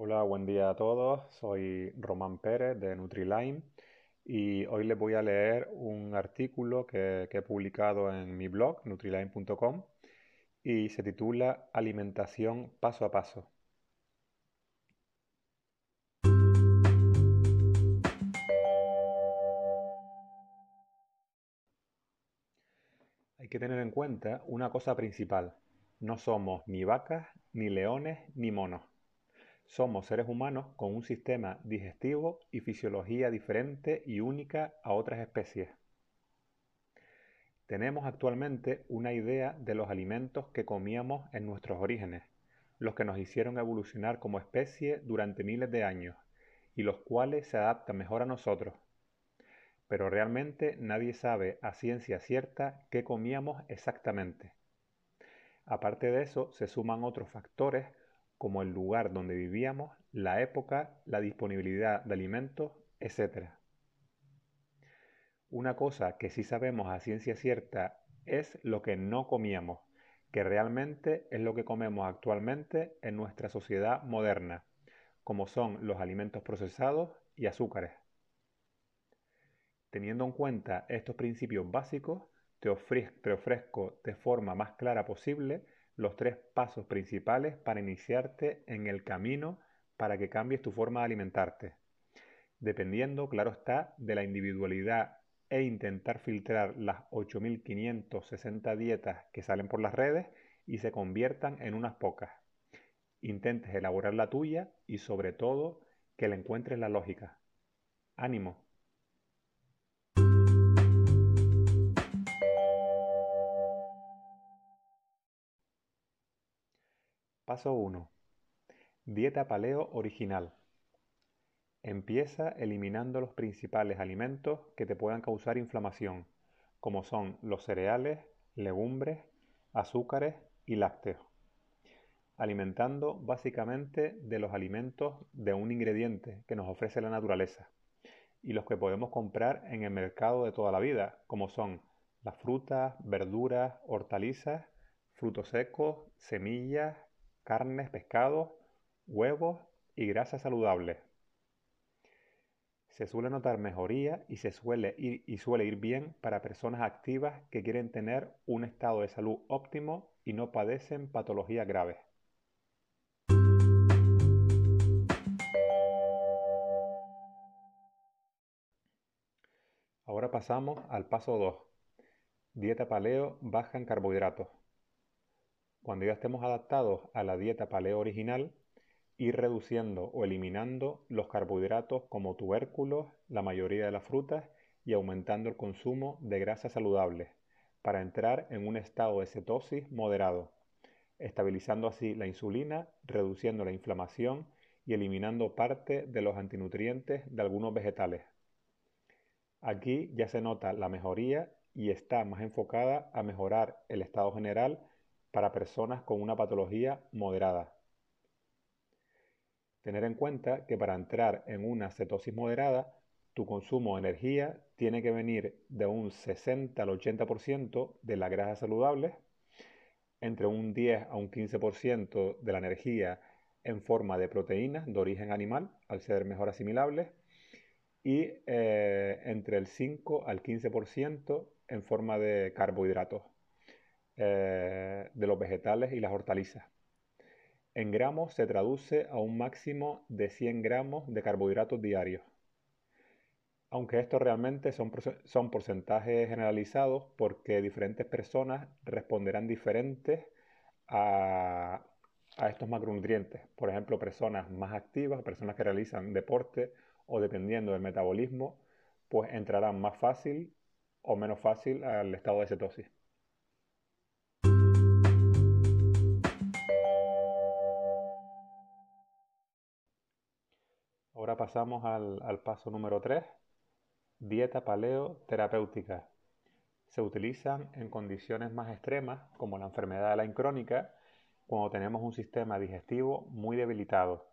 Hola, buen día a todos. Soy Román Pérez de Nutriline y hoy les voy a leer un artículo que, he publicado en mi blog nutriline.com y se titula Alimentación paso a paso. Hay que tener en cuenta una cosa principal. No somos ni vacas, ni leones, ni monos. Somos seres humanos con un sistema digestivo y fisiología diferente y única a otras especies. Tenemos actualmente una idea de los alimentos que comíamos en nuestros orígenes, los que nos hicieron evolucionar como especie durante miles de años y los cuales se adaptan mejor a nosotros. Pero realmente nadie sabe a ciencia cierta qué comíamos exactamente. Aparte de eso, se suman otros factores como el lugar donde vivíamos, la época, la disponibilidad de alimentos, etc. Una cosa que sí sabemos a ciencia cierta es lo que no comíamos, que realmente es lo que comemos actualmente en nuestra sociedad moderna, como son los alimentos procesados y azúcares. Teniendo en cuenta estos principios básicos, te, ofrezco de forma más clara posible los tres pasos principales para iniciarte en el camino para que cambies tu forma de alimentarte. Dependiendo, claro está, de la individualidad e intentar filtrar las 8.560 dietas que salen por las redes y se conviertan en unas pocas. Intentes elaborar la tuya y sobre todo que le encuentres la lógica. Ánimo. Paso 1. Dieta paleo original. Empieza eliminando los principales alimentos que te puedan causar inflamación, como son los cereales, legumbres, azúcares y lácteos. Alimentando básicamente de los alimentos de un ingrediente que nos ofrece la naturaleza y los que podemos comprar en el mercado de toda la vida, como son las frutas, verduras, hortalizas, frutos secos, semillas, carnes, pescados, huevos y grasas saludables. Se suele notar mejoría y, se suele ir, y suele ir bien para personas activas que quieren tener un estado de salud óptimo y no padecen patologías graves. Ahora pasamos al paso 2. Dieta paleo baja en carbohidratos. Cuando ya estemos adaptados a la dieta paleo original, ir reduciendo o eliminando los carbohidratos como tubérculos, la mayoría de las frutas y aumentando el consumo de grasas saludables para entrar en un estado de cetosis moderado, estabilizando así la insulina, reduciendo la inflamación y eliminando parte de los antinutrientes de algunos vegetales. Aquí ya se nota la mejoría y está más enfocada a mejorar el estado general para personas con una patología moderada. Tener en cuenta que para entrar en una cetosis moderada, tu consumo de energía tiene que venir de un 60 al 80% de las grasas saludables, entre un 10 a un 15% de la energía en forma de proteínas de origen animal, al ser mejor asimilables, y eh, entre el 5 al 15% en forma de carbohidratos. Eh, de los vegetales y las hortalizas. En gramos se traduce a un máximo de 100 gramos de carbohidratos diarios. Aunque estos realmente son, son porcentajes generalizados porque diferentes personas responderán diferentes a, a estos macronutrientes. Por ejemplo, personas más activas, personas que realizan deporte o dependiendo del metabolismo, pues entrarán más fácil o menos fácil al estado de cetosis. Ahora pasamos al, paso número 3, dieta paleo terapéutica. Se utilizan en condiciones más extremas, como la enfermedad de la crónica, cuando tenemos un sistema digestivo muy debilitado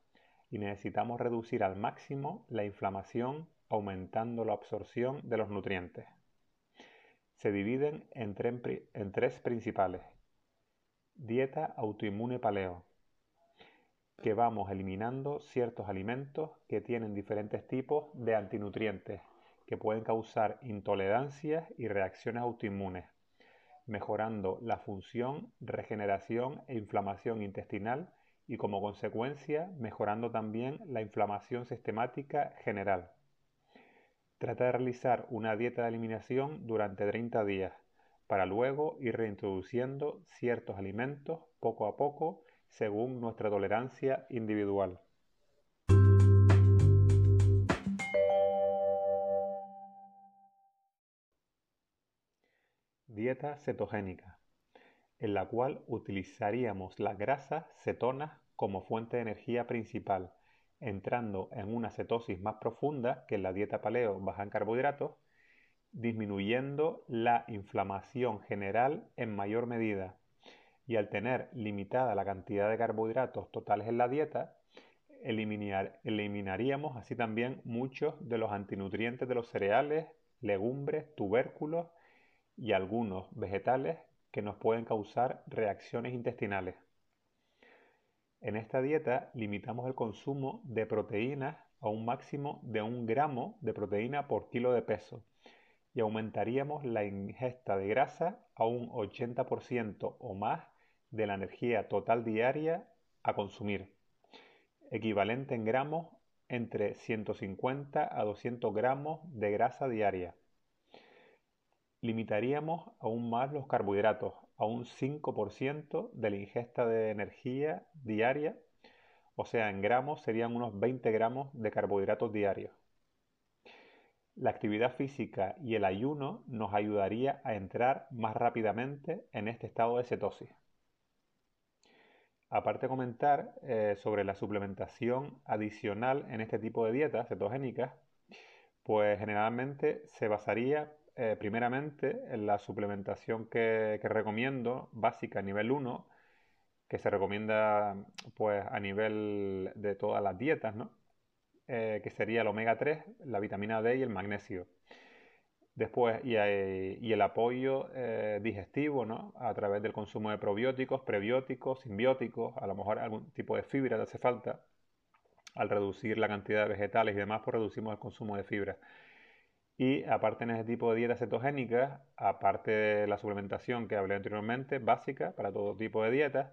y necesitamos reducir al máximo la inflamación aumentando la absorción de los nutrientes. Se dividen en, en tres principales. Dieta autoinmune paleo, que vamos eliminando ciertos alimentos que tienen diferentes tipos de antinutrientes que pueden causar intolerancias y reacciones autoinmunes, mejorando la función, regeneración e inflamación intestinal y como consecuencia mejorando también la inflamación sistemática general. Trata de realizar una dieta de eliminación durante 30 días para luego ir reintroduciendo ciertos alimentos poco a poco según nuestra tolerancia individual. Dieta cetogénica, en la cual utilizaríamos las grasas cetonas como fuente de energía principal, entrando en una cetosis más profunda que en la dieta paleo baja en carbohidratos, disminuyendo la inflamación general en mayor medida, y al tener limitada la cantidad de carbohidratos totales en la dieta, eliminaríamos así también muchos de los antinutrientes de los cereales, legumbres, tubérculos y algunos vegetales que nos pueden causar reacciones intestinales. En esta dieta limitamos el consumo de proteínas a un máximo de un gramo de proteína por kilo de peso y aumentaríamos la ingesta de grasa a un 80% o más de la energía total diaria a consumir, equivalente en gramos entre 150 a 200 gramos de grasa diaria. Limitaríamos aún más los carbohidratos a un 5% de la ingesta de energía diaria, o sea, en gramos serían unos 20 gramos de carbohidratos diarios. La actividad física y el ayuno nos ayudaría a entrar más rápidamente en este estado de cetosis. Aparte comentar eh, sobre la suplementación adicional en este tipo de dietas cetogénicas, pues generalmente se basaría eh, primeramente en la suplementación que, recomiendo, básica nivel 1, que se recomienda pues a nivel de todas las dietas, ¿no? Eh, que sería el omega 3, la vitamina D y el magnesio. Después, y, el apoyo eh, digestivo, ¿no? A través del consumo de probióticos, prebióticos, simbióticos, a lo mejor algún tipo de fibra te hace falta. Al reducir la cantidad de vegetales y demás, pues reducimos el consumo de fibra. Y aparte en ese tipo de dieta cetogénica, aparte de la suplementación que hablé anteriormente, básica para todo tipo de dietas,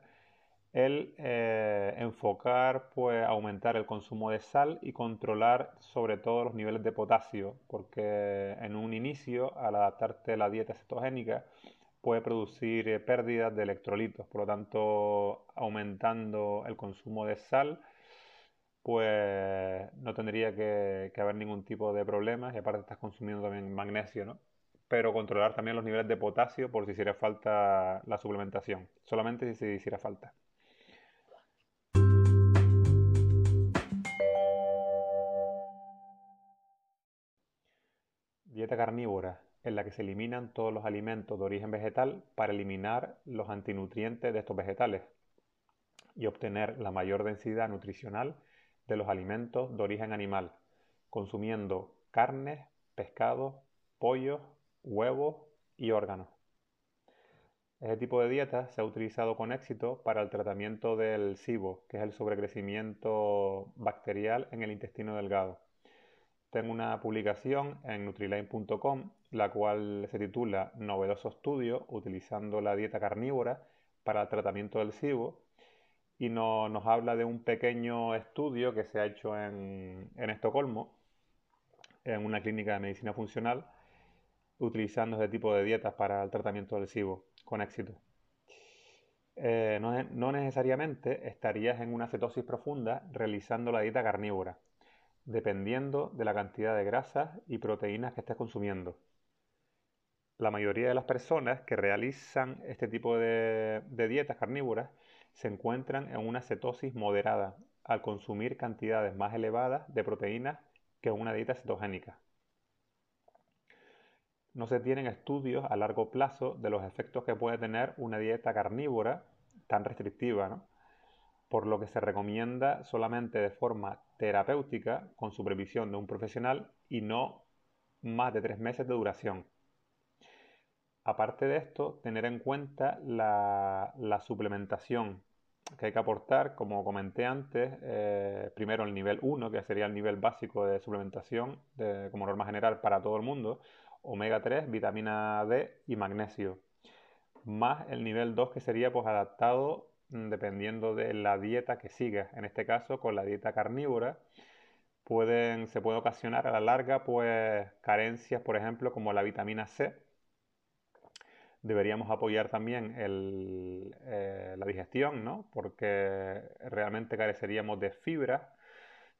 el eh, enfocar, pues aumentar el consumo de sal y controlar sobre todo los niveles de potasio, porque en un inicio, al adaptarte a la dieta cetogénica, puede producir eh, pérdidas de electrolitos, por lo tanto, aumentando el consumo de sal, pues no tendría que, que haber ningún tipo de problemas y aparte estás consumiendo también magnesio, ¿no? pero controlar también los niveles de potasio por si hiciera falta la suplementación, solamente si se hiciera falta. Dieta carnívora, en la que se eliminan todos los alimentos de origen vegetal para eliminar los antinutrientes de estos vegetales y obtener la mayor densidad nutricional de los alimentos de origen animal, consumiendo carnes, pescados, pollos, huevos y órganos. Este tipo de dieta se ha utilizado con éxito para el tratamiento del SIBO, que es el sobrecrecimiento bacterial en el intestino delgado tengo una publicación en Nutriline.com, la cual se titula Novedoso estudio utilizando la dieta carnívora para el tratamiento del SIBO y nos habla de un pequeño estudio que se ha hecho en, Estocolmo, en una clínica de medicina funcional, utilizando este tipo de dietas para el tratamiento del SIBO con éxito. Eh, no necesariamente estarías en una cetosis profunda realizando la dieta carnívora dependiendo de la cantidad de grasas y proteínas que estés consumiendo. La mayoría de las personas que realizan este tipo de, dietas carnívoras se encuentran en una cetosis moderada al consumir cantidades más elevadas de proteínas que una dieta cetogénica. No se tienen estudios a largo plazo de los efectos que puede tener una dieta carnívora tan restrictiva, ¿no? por lo que se recomienda solamente de forma terapéutica con supervisión de un profesional y no más de tres meses de duración. Aparte de esto, tener en cuenta la, suplementación que hay que aportar, como comenté antes, eh, primero el nivel 1, que sería el nivel básico de suplementación como norma general para todo el mundo, omega 3, vitamina D y magnesio, más el nivel 2 que sería pues adaptado dependiendo de la dieta que sigas, en este caso con la dieta carnívora, pueden, se puede ocasionar a la larga pues carencias, por ejemplo, como la vitamina C, deberíamos apoyar también eh, la digestión, ¿no? Porque realmente careceríamos de fibra,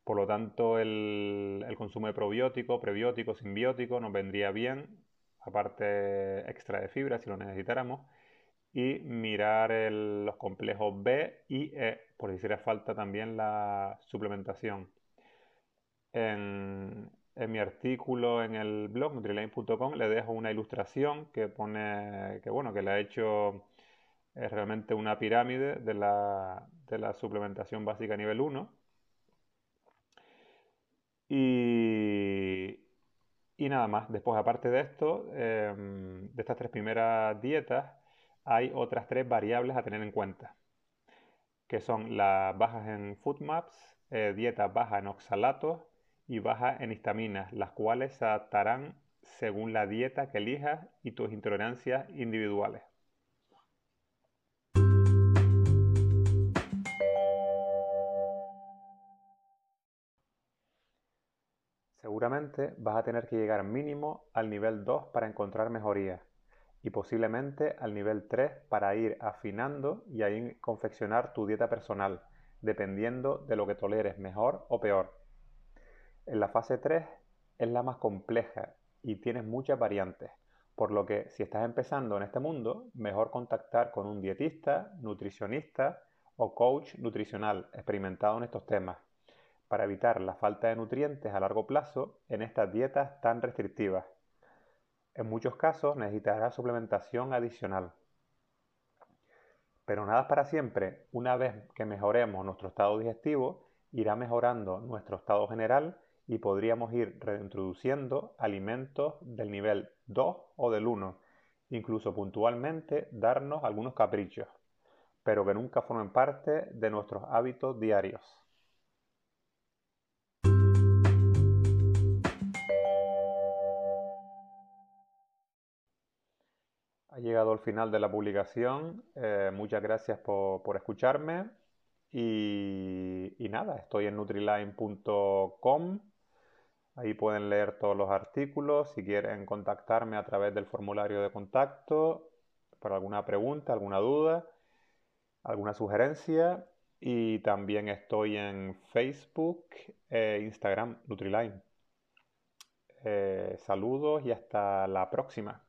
por lo tanto el, consumo de probióticos, prebióticos, simbióticos nos vendría bien, aparte extra de fibra si lo necesitáramos, y mirar los complejos B y E, por si hiciera falta también la suplementación. En, en mi artículo en el blog nutriline.com le dejo una ilustración que pone que bueno que le ha hecho es realmente una pirámide de la, de la suplementación básica nivel 1 y, y nada más después aparte de esto em, de estas tres primeras dietas hay otras tres variables a tener en cuenta que son las bajas en foodmaps eh, dietas bajas en oxalatos y baja en histaminas, las cuales se adaptarán según la dieta que elijas y tus intolerancias individuales. Seguramente vas a tener que llegar mínimo al nivel 2 para encontrar mejoría y posiblemente al nivel 3 para ir afinando y ahí confeccionar tu dieta personal, dependiendo de lo que toleres mejor o peor. En la fase 3 es la más compleja y tienes muchas variantes, por lo que si estás empezando en este mundo, mejor contactar con un dietista, nutricionista o coach nutricional experimentado en estos temas, para evitar la falta de nutrientes a largo plazo en estas dietas tan restrictivas. En muchos casos necesitarás suplementación adicional. Pero nada es para siempre. Una vez que mejoremos nuestro estado digestivo, irá mejorando nuestro estado general y podríamos ir reintroduciendo alimentos del nivel 2 o del 1, incluso puntualmente darnos algunos caprichos, pero que nunca formen parte de nuestros hábitos diarios. Llegado el final de la publicación. Eh, muchas gracias por, escucharme. Y, y, nada, estoy en nutriline.com Ahí pueden leer todos los artículos. Si quieren contactarme a través del formulario de contacto para alguna pregunta, alguna duda, alguna sugerencia. Y también estoy en Facebook e Instagram Nutriline. Eh, saludos y hasta la próxima.